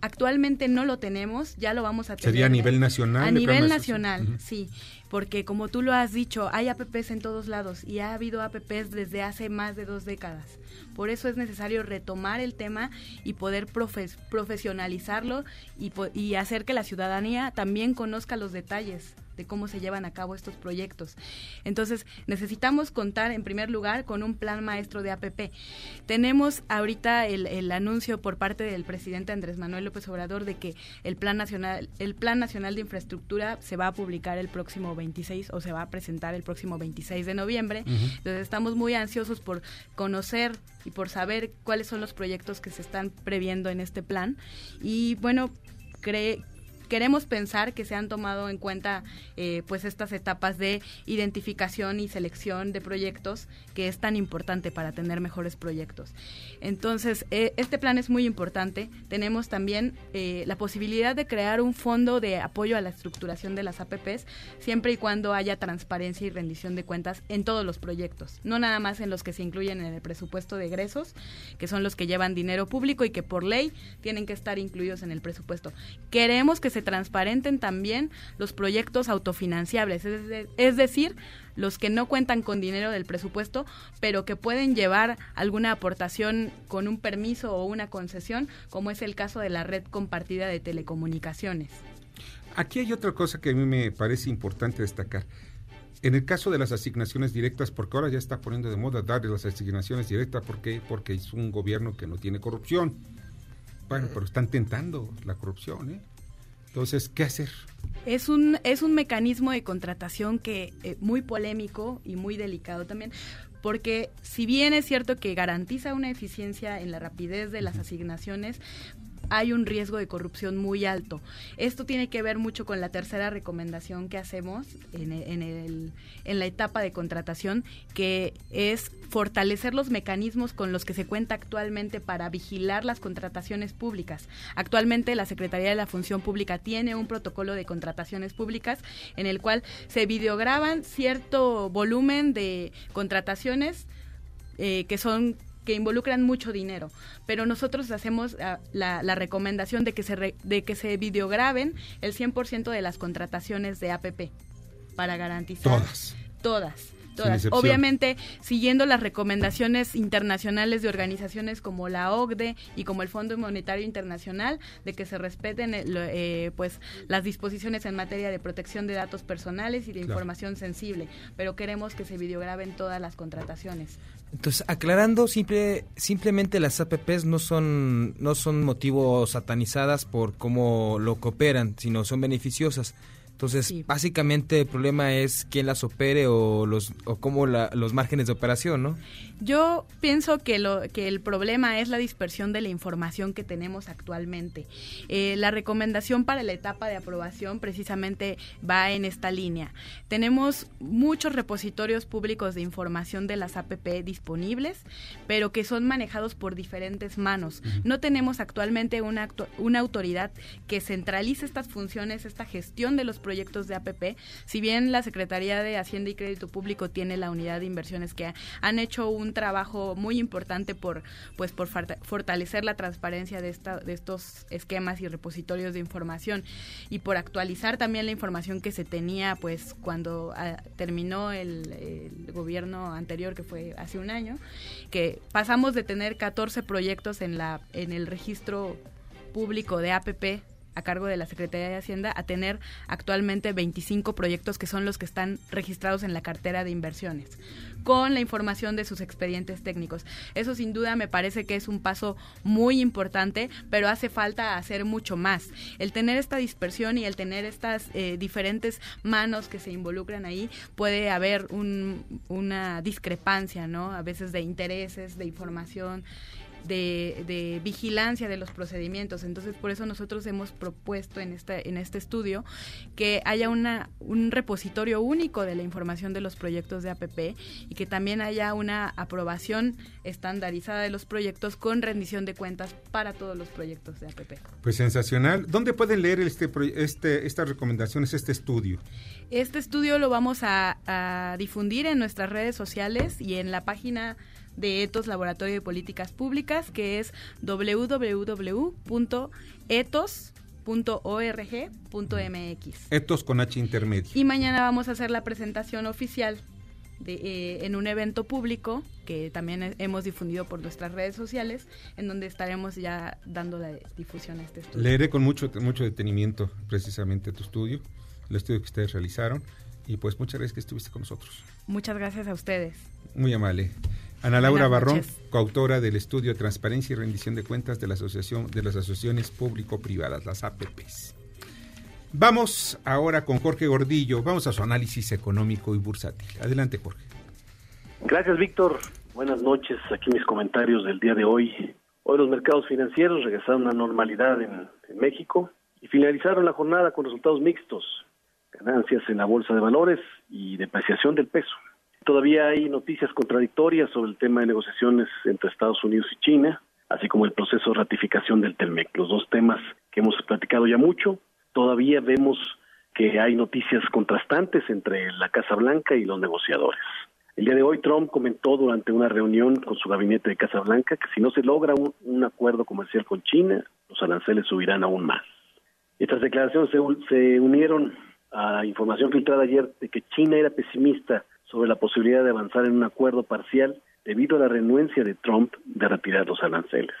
Actualmente no lo tenemos, ya lo vamos a tener. ¿Sería a nivel nacional? A nivel nacional, sí porque como tú lo has dicho, hay APPs en todos lados y ha habido APPs desde hace más de dos décadas. Por eso es necesario retomar el tema y poder profesionalizarlo y, hacer que la ciudadanía también conozca los detalles de cómo se llevan a cabo estos proyectos. Entonces, necesitamos contar en primer lugar con un plan maestro de APP. Tenemos ahorita el, anuncio por parte del presidente Andrés Manuel López Obrador de que el Plan Nacional, el Plan Nacional de Infraestructura se va a publicar el próximo 26 o se va a presentar el próximo 26 de noviembre. Entonces, estamos muy ansiosos por conocer y por saber cuáles son los proyectos que se están previendo en este plan. Y bueno, cree, queremos pensar que se han tomado en cuenta eh, pues estas etapas de identificación y selección de proyectos que es tan importante para tener mejores proyectos. Entonces, eh, este plan es muy importante. Tenemos también eh, la posibilidad de crear un fondo de apoyo a la estructuración de las APPs, siempre y cuando haya transparencia y rendición de cuentas en todos los proyectos, no nada más en los que se incluyen en el presupuesto de egresos, que son los que llevan dinero público y que por ley tienen que estar incluidos en el presupuesto. Queremos que se transparenten también los proyectos autofinanciables, es decir, los que no cuentan con dinero del presupuesto, pero que pueden llevar alguna aportación con un permiso o una concesión, como es el caso de la red compartida de telecomunicaciones. Aquí hay otra cosa que a mí me parece importante destacar. En el caso de las asignaciones directas, porque ahora ya está poniendo de moda darle las asignaciones directas, ¿por qué? Porque es un gobierno que no tiene corrupción. Bueno, pero están tentando la corrupción, ¿eh? Entonces, ¿qué hacer? Es un, es un mecanismo de contratación que eh, muy polémico y muy delicado también, porque si bien es cierto que garantiza una eficiencia en la rapidez de las asignaciones, hay un riesgo de corrupción muy alto. Esto tiene que ver mucho con la tercera recomendación que hacemos en, en, en la etapa de contratación, que es fortalecer los mecanismos con los que se cuenta actualmente para vigilar las contrataciones públicas. Actualmente la Secretaría de la Función Pública tiene un protocolo de contrataciones públicas en el cual se videograban cierto volumen de contrataciones eh, que son que involucran mucho dinero, pero nosotros hacemos ah, la, la, recomendación de que se de que se videograben el 100% de las contrataciones de APP para garantizar todas. Todas Obviamente, siguiendo las recomendaciones internacionales de organizaciones como la OCDE y como el Fondo Monetario Internacional, de que se respeten eh, eh, pues las disposiciones en materia de protección de datos personales y de información sensible, pero queremos que se videograben todas las contrataciones. Entonces, aclarando, simple, simplemente las APPs no son, no son motivos satanizadas por cómo lo cooperan, sino son beneficiosas. Entonces, básicamente el problema es quién las opere o los o cómo los márgenes de operación, ¿no? Yo pienso que lo que el problema es la dispersión de la información que tenemos actualmente. Eh, la recomendación para la etapa de aprobación precisamente va en esta línea. Tenemos muchos repositorios públicos de información de las APP disponibles, pero que son manejados por diferentes manos. No tenemos actualmente una, una autoridad que centralice estas funciones, esta gestión de los proyectos proyectos de APP. Si bien la Secretaría de Hacienda y Crédito Público tiene la unidad de inversiones que han hecho un trabajo muy importante por pues por fortalecer la transparencia de, esta, de estos esquemas y repositorios de información y por actualizar también la información que se tenía pues cuando ah, terminó el, el gobierno anterior que fue hace un año, que pasamos de tener 14 proyectos en la en el registro público de APP a cargo de la Secretaría de Hacienda a tener actualmente 25 proyectos que son los que están registrados en la cartera de inversiones con la información de sus expedientes técnicos. Eso sin duda me parece que es un paso muy importante, pero hace falta hacer mucho más. El tener esta dispersión y el tener estas eh, diferentes manos que se involucran ahí, puede haber una discrepancia, ¿no? A veces de intereses, de información de, vigilancia de los procedimientos. Entonces, por eso nosotros hemos propuesto en este, en este estudio que haya una, un repositorio único de la información de los proyectos de APP y que también haya una aprobación estandarizada de los proyectos con rendición de cuentas para todos los proyectos de APP. Pues sensacional. ¿Dónde pueden leer este, este, estas recomendaciones, este estudio? Este estudio lo vamos a, a difundir en nuestras redes sociales y en la página de ETOS Laboratorio de Políticas Públicas, que es www.etos.org.mx. Etos con H intermedio. Y mañana vamos a hacer la presentación oficial de, eh, en un evento público que también hemos difundido por nuestras redes sociales, en donde estaremos ya dando la difusión a este estudio. Leeré con mucho, mucho detenimiento precisamente tu estudio, el estudio que ustedes realizaron, y pues muchas gracias que estuviste con nosotros. Muchas gracias a ustedes. Muy amable. Ana Laura Barrón, coautora del estudio Transparencia y Rendición de Cuentas de la Asociación de las Asociaciones Público-Privadas, las APPs. Vamos ahora con Jorge Gordillo, vamos a su análisis económico y bursátil. Adelante, Jorge. Gracias, Víctor. Buenas noches. Aquí mis comentarios del día de hoy. Hoy los mercados financieros regresaron a normalidad en, México y finalizaron la jornada con resultados mixtos, ganancias en la bolsa de valores y depreciación del peso. Todavía hay noticias contradictorias sobre el tema de negociaciones entre Estados Unidos y China, así como el proceso de ratificación del TELMEC, los dos temas que hemos platicado ya mucho. Todavía vemos que hay noticias contrastantes entre la Casa Blanca y los negociadores. El día de hoy Trump comentó durante una reunión con su gabinete de Casa Blanca que si no se logra un, acuerdo comercial con China, los aranceles subirán aún más. Estas declaraciones se, se unieron a información filtrada ayer de que China era pesimista sobre la posibilidad de avanzar en un acuerdo parcial debido a la renuencia de Trump de retirar los aranceles.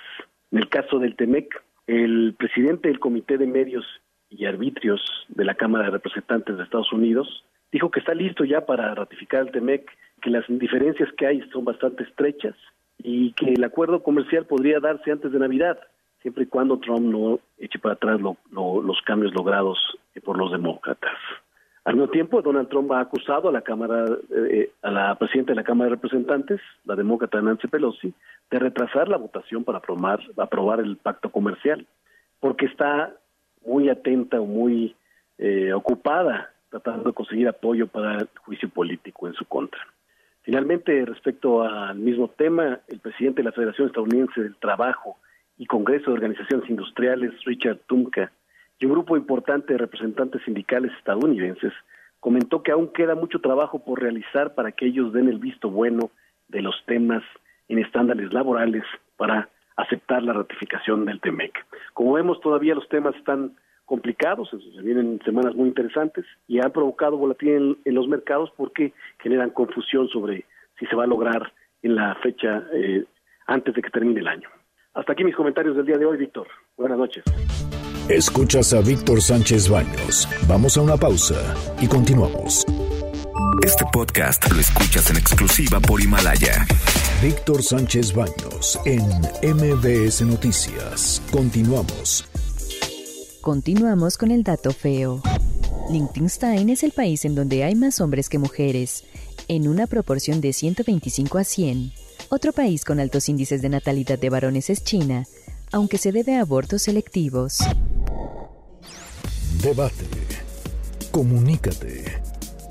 En el caso del TEMEC, el presidente del Comité de Medios y Arbitrios de la Cámara de Representantes de Estados Unidos dijo que está listo ya para ratificar el TEMEC que las diferencias que hay son bastante estrechas y que el acuerdo comercial podría darse antes de Navidad, siempre y cuando Trump no eche para atrás los cambios logrados por los demócratas. Al mismo tiempo, Donald Trump ha acusado a la Cámara, eh, a la presidenta de la Cámara de Representantes, la demócrata Nancy Pelosi, de retrasar la votación para aprobar, aprobar el pacto comercial, porque está muy atenta o muy eh, ocupada tratando de conseguir apoyo para el juicio político en su contra. Finalmente, respecto al mismo tema, el presidente de la Federación Estadounidense del Trabajo y Congreso de Organizaciones Industriales, Richard Tumka, y un grupo importante de representantes sindicales estadounidenses, comentó que aún queda mucho trabajo por realizar para que ellos den el visto bueno de los temas en estándares laborales para aceptar la ratificación del TEMEC. Como vemos, todavía los temas están complicados, se vienen semanas muy interesantes y han provocado volatilidad en, los mercados porque generan confusión sobre si se va a lograr en la fecha eh, antes de que termine el año. Hasta aquí mis comentarios del día de hoy, Víctor. Buenas noches. Escuchas a Víctor Sánchez Baños. Vamos a una pausa y continuamos. Este podcast lo escuchas en exclusiva por Himalaya. Víctor Sánchez Baños en MBS Noticias. Continuamos. Continuamos con el dato feo. Liechtenstein es el país en donde hay más hombres que mujeres, en una proporción de 125 a 100. Otro país con altos índices de natalidad de varones es China, aunque se debe a abortos selectivos. Debate. Comunícate.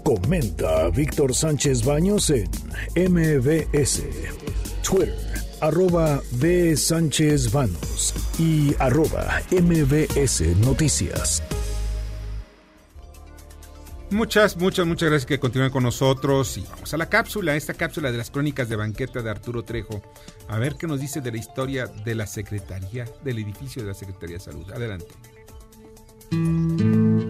Comenta a Víctor Sánchez Baños en MBS, Twitter arroba B. Sánchez Vanos y arroba MBS Noticias. Muchas, muchas, muchas gracias que continúen con nosotros y vamos a la cápsula, esta cápsula de las crónicas de banqueta de Arturo Trejo. A ver qué nos dice de la historia de la Secretaría, del edificio de la Secretaría de Salud. Adelante. El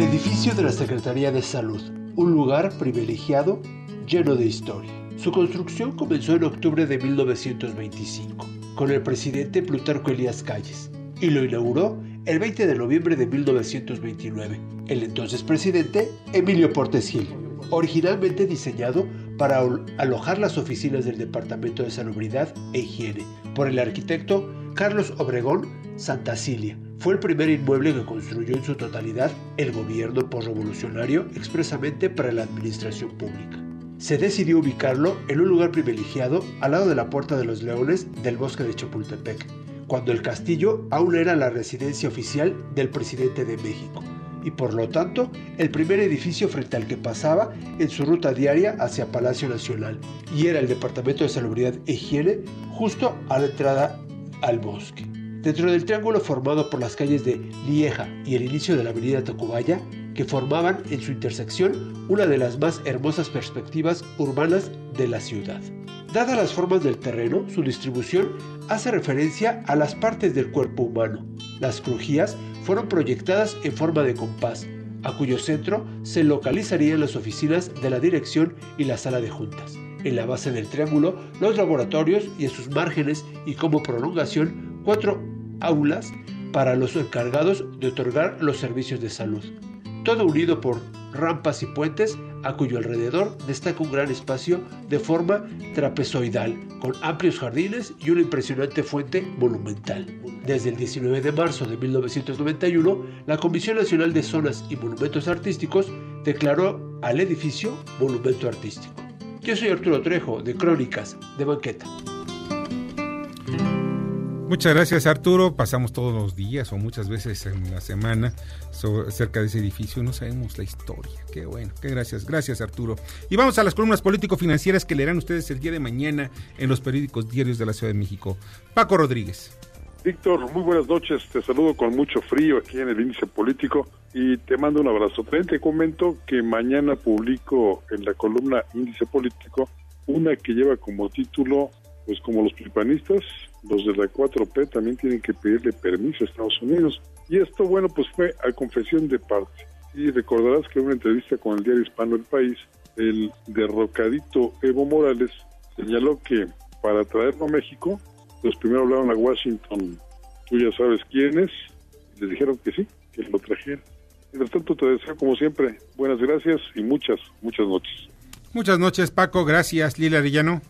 edificio de la Secretaría de Salud, un lugar privilegiado lleno de historia. Su construcción comenzó en octubre de 1925 con el presidente Plutarco Elías Calles y lo inauguró el 20 de noviembre de 1929 el entonces presidente Emilio Portes Gil, originalmente diseñado para alojar las oficinas del Departamento de Salubridad e Higiene por el arquitecto Carlos Obregón Santacilia. Fue el primer inmueble que construyó en su totalidad el gobierno postrevolucionario expresamente para la administración pública se decidió ubicarlo en un lugar privilegiado al lado de la Puerta de los Leones del bosque de Chapultepec, cuando el castillo aún era la residencia oficial del presidente de México y por lo tanto el primer edificio frente al que pasaba en su ruta diaria hacia Palacio Nacional y era el Departamento de Salubridad e Higiene justo a la entrada al bosque. Dentro del triángulo formado por las calles de Lieja y el inicio de la avenida Tacubaya, que formaban en su intersección una de las más hermosas perspectivas urbanas de la ciudad. Dadas las formas del terreno, su distribución hace referencia a las partes del cuerpo humano. Las crujías fueron proyectadas en forma de compás, a cuyo centro se localizarían las oficinas de la dirección y la sala de juntas. En la base del triángulo, los laboratorios y en sus márgenes y como prolongación, cuatro aulas para los encargados de otorgar los servicios de salud todo unido por rampas y puentes a cuyo alrededor destaca un gran espacio de forma trapezoidal, con amplios jardines y una impresionante fuente monumental. Desde el 19 de marzo de 1991, la Comisión Nacional de Zonas y Monumentos Artísticos declaró al edificio monumento artístico. Yo soy Arturo Trejo, de Crónicas de Banqueta. Muchas gracias Arturo. Pasamos todos los días o muchas veces en la semana cerca de ese edificio. No sabemos la historia. Qué bueno, qué gracias. Gracias Arturo. Y vamos a las columnas político-financieras que leerán ustedes el día de mañana en los periódicos diarios de la Ciudad de México. Paco Rodríguez. Víctor, muy buenas noches. Te saludo con mucho frío aquí en el índice político y te mando un abrazo. También te comento que mañana publico en la columna Índice Político una que lleva como título, pues como los pripanistas, los de la 4P también tienen que pedirle permiso a Estados Unidos. Y esto, bueno, pues fue a confesión de parte. Y recordarás que en una entrevista con el diario hispano El País, el derrocadito Evo Morales señaló que para traerlo a México, los primero hablaron a Washington, tú ya sabes quiénes, y les dijeron que sí, que lo trajeran. Mientras tanto, te deseo, como siempre, buenas gracias y muchas, muchas noches. Muchas noches, Paco. Gracias, Lila Arellano.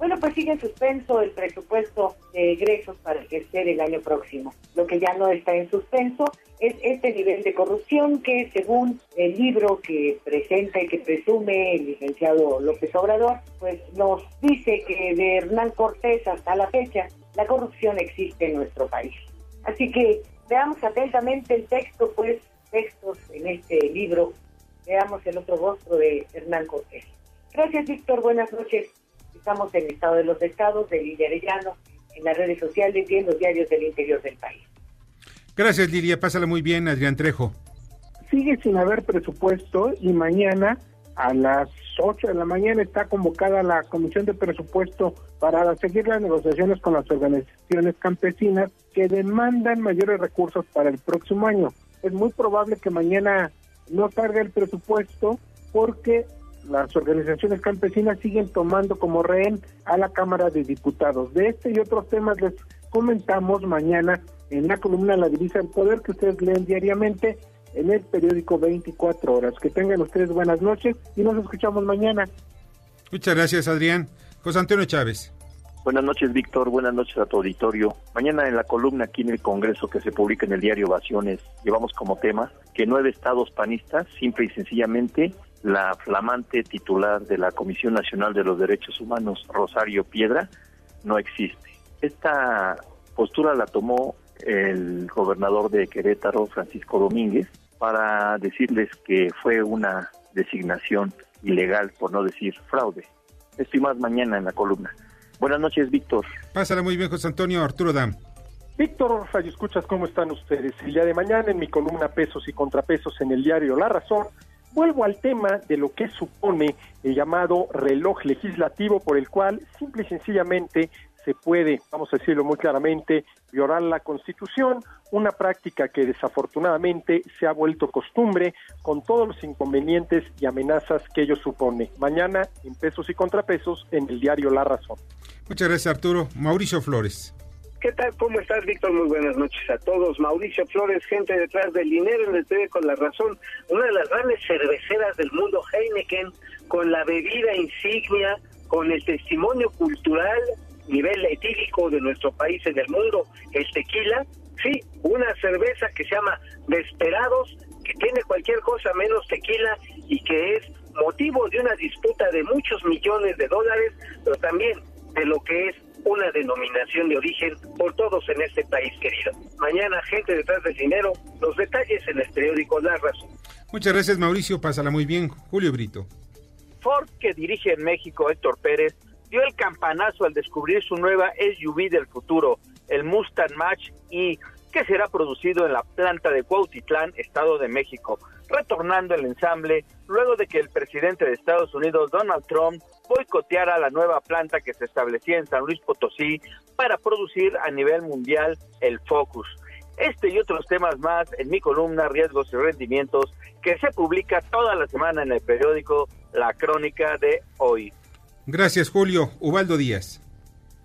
Bueno, pues sigue en suspenso el presupuesto de egresos para ejercer el año próximo. Lo que ya no está en suspenso es este nivel de corrupción que, según el libro que presenta y que presume el licenciado López Obrador, pues nos dice que de Hernán Cortés hasta la fecha la corrupción existe en nuestro país. Así que veamos atentamente el texto, pues textos en este libro. Veamos el otro rostro de Hernán Cortés. Gracias, Víctor. Buenas noches. Estamos en Estado de los Estados, de Lidia Arellano, en las redes sociales y en los diarios del interior del país. Gracias, Lidia. Pásala muy bien, Adrián Trejo. Sigue sin haber presupuesto y mañana a las 8 de la mañana está convocada la Comisión de Presupuesto para seguir las negociaciones con las organizaciones campesinas que demandan mayores recursos para el próximo año. Es muy probable que mañana no salga el presupuesto porque las organizaciones campesinas siguen tomando como rehén a la Cámara de Diputados. De este y otros temas les comentamos mañana en la columna La Divisa del Poder que ustedes leen diariamente en el periódico 24 horas. Que tengan ustedes buenas noches y nos escuchamos mañana. Muchas gracias, Adrián. José Antonio Chávez. Buenas noches, Víctor. Buenas noches a tu auditorio. Mañana en la columna aquí en el Congreso que se publica en el diario Ovaciones, llevamos como tema que nueve estados panistas, simple y sencillamente, la flamante titular de la Comisión Nacional de los Derechos Humanos, Rosario Piedra, no existe. Esta postura la tomó el gobernador de Querétaro, Francisco Domínguez, para decirles que fue una designación ilegal, por no decir fraude. Esto y más mañana en la columna. Buenas noches, Víctor. Pásala muy bien, José Antonio Arturo Dam. Víctor Radio Escuchas, ¿cómo están ustedes? El día de mañana en mi columna Pesos y Contrapesos en el diario La Razón Vuelvo al tema de lo que supone el llamado reloj legislativo por el cual simple y sencillamente se puede, vamos a decirlo muy claramente, violar la Constitución, una práctica que desafortunadamente se ha vuelto costumbre con todos los inconvenientes y amenazas que ello supone. Mañana en pesos y contrapesos en el diario La Razón. Muchas gracias Arturo. Mauricio Flores. ¿Qué tal? ¿Cómo estás, Víctor? Muy buenas noches a todos. Mauricio Flores, gente detrás del dinero en el TV con la razón. Una de las grandes cerveceras del mundo, Heineken, con la bebida insignia, con el testimonio cultural, nivel etílico de nuestro país en el mundo, el tequila. Sí, una cerveza que se llama Desperados, que tiene cualquier cosa menos tequila y que es motivo de una disputa de muchos millones de dólares, pero también de lo que es una denominación de origen por todos en este país querido. Mañana, gente detrás del dinero, los detalles en el periódico La Razón. Muchas gracias, Mauricio. Pásala muy bien. Julio Brito. Ford, que dirige en México Héctor Pérez, dio el campanazo al descubrir su nueva SUV del futuro, el Mustang Match y que será producido en la planta de Cuautitlán, Estado de México, retornando el ensamble luego de que el presidente de Estados Unidos, Donald Trump, boicoteara la nueva planta que se establecía en San Luis Potosí para producir a nivel mundial el Focus. Este y otros temas más en mi columna Riesgos y Rendimientos que se publica toda la semana en el periódico La Crónica de hoy. Gracias, Julio. Ubaldo Díaz.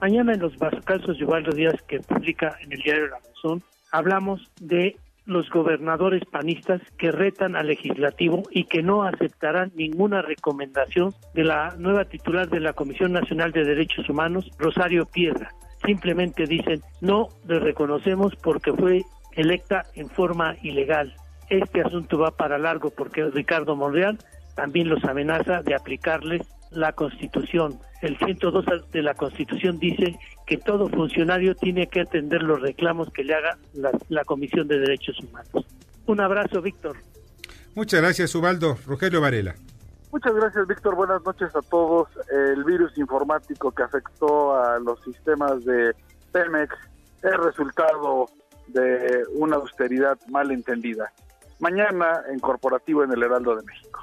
Mañana en los casos de Ubaldo Díaz que publica en el diario La Razón, hablamos de los gobernadores panistas que retan al legislativo y que no aceptarán ninguna recomendación de la nueva titular de la Comisión Nacional de Derechos Humanos, Rosario Piedra. Simplemente dicen, no le reconocemos porque fue electa en forma ilegal. Este asunto va para largo porque Ricardo Monreal también los amenaza de aplicarles la Constitución. El 102 de la Constitución dice que todo funcionario tiene que atender los reclamos que le haga la, Comisión de Derechos Humanos. Un abrazo, Víctor. Muchas gracias, Ubaldo. Rogelio Varela. Muchas gracias, Víctor. Buenas noches a todos. El virus informático que afectó a los sistemas de Pemex es resultado de una austeridad mal entendida. Mañana en Corporativo en el Heraldo de México.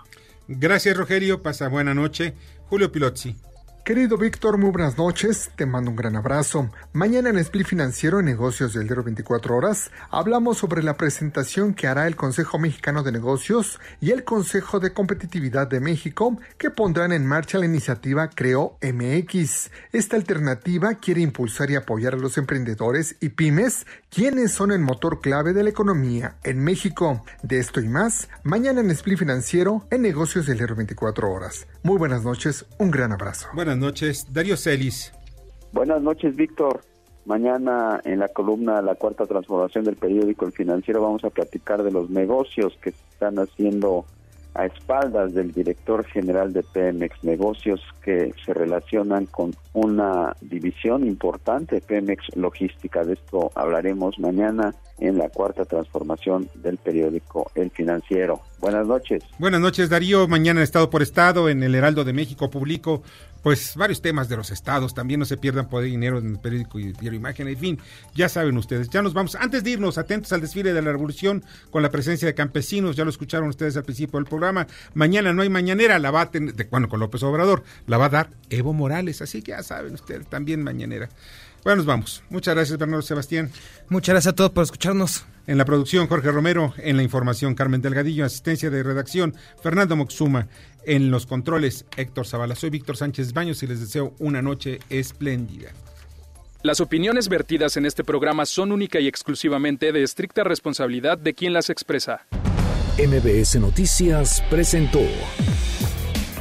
Gracias, Rogelio. Pasa buena noche. Julio Pilotzi. Querido Víctor, muy buenas noches, te mando un gran abrazo. Mañana en Split Financiero en Negocios del Diario 24 Horas hablamos sobre la presentación que hará el Consejo Mexicano de Negocios y el Consejo de Competitividad de México que pondrán en marcha la iniciativa Creo MX. Esta alternativa quiere impulsar y apoyar a los emprendedores y pymes, quienes son el motor clave de la economía en México. De esto y más, mañana en Split Financiero en Negocios del Diario 24 Horas. Muy buenas noches, un gran abrazo. Noches, Darío Celis. Buenas noches, Víctor. Mañana en la columna La Cuarta Transformación del periódico El Financiero vamos a platicar de los negocios que se están haciendo a espaldas del director general de Pemex, negocios que se relacionan con una división importante, Pemex Logística. De esto hablaremos mañana en la cuarta transformación del periódico El Financiero. Buenas noches. Buenas noches, Darío. Mañana Estado por Estado, en el Heraldo de México, publico pues varios temas de los estados. También no se pierdan poder dinero en el periódico y diario Imagen. En fin, ya saben ustedes. Ya nos vamos. Antes de irnos, atentos al desfile de la revolución con la presencia de campesinos. Ya lo escucharon ustedes al principio del programa. Mañana no hay mañanera. La va a tener, bueno, con López Obrador. La va a dar Evo Morales. Así que ya saben ustedes, también mañanera. Bueno, nos vamos. Muchas gracias, Bernardo Sebastián. Muchas gracias a todos por escucharnos. En la producción, Jorge Romero. En la información, Carmen Delgadillo. Asistencia de redacción, Fernando Moxuma. En los controles, Héctor Zavala. Soy Víctor Sánchez Baños y les deseo una noche espléndida. Las opiniones vertidas en este programa son única y exclusivamente de estricta responsabilidad de quien las expresa. MBS Noticias presentó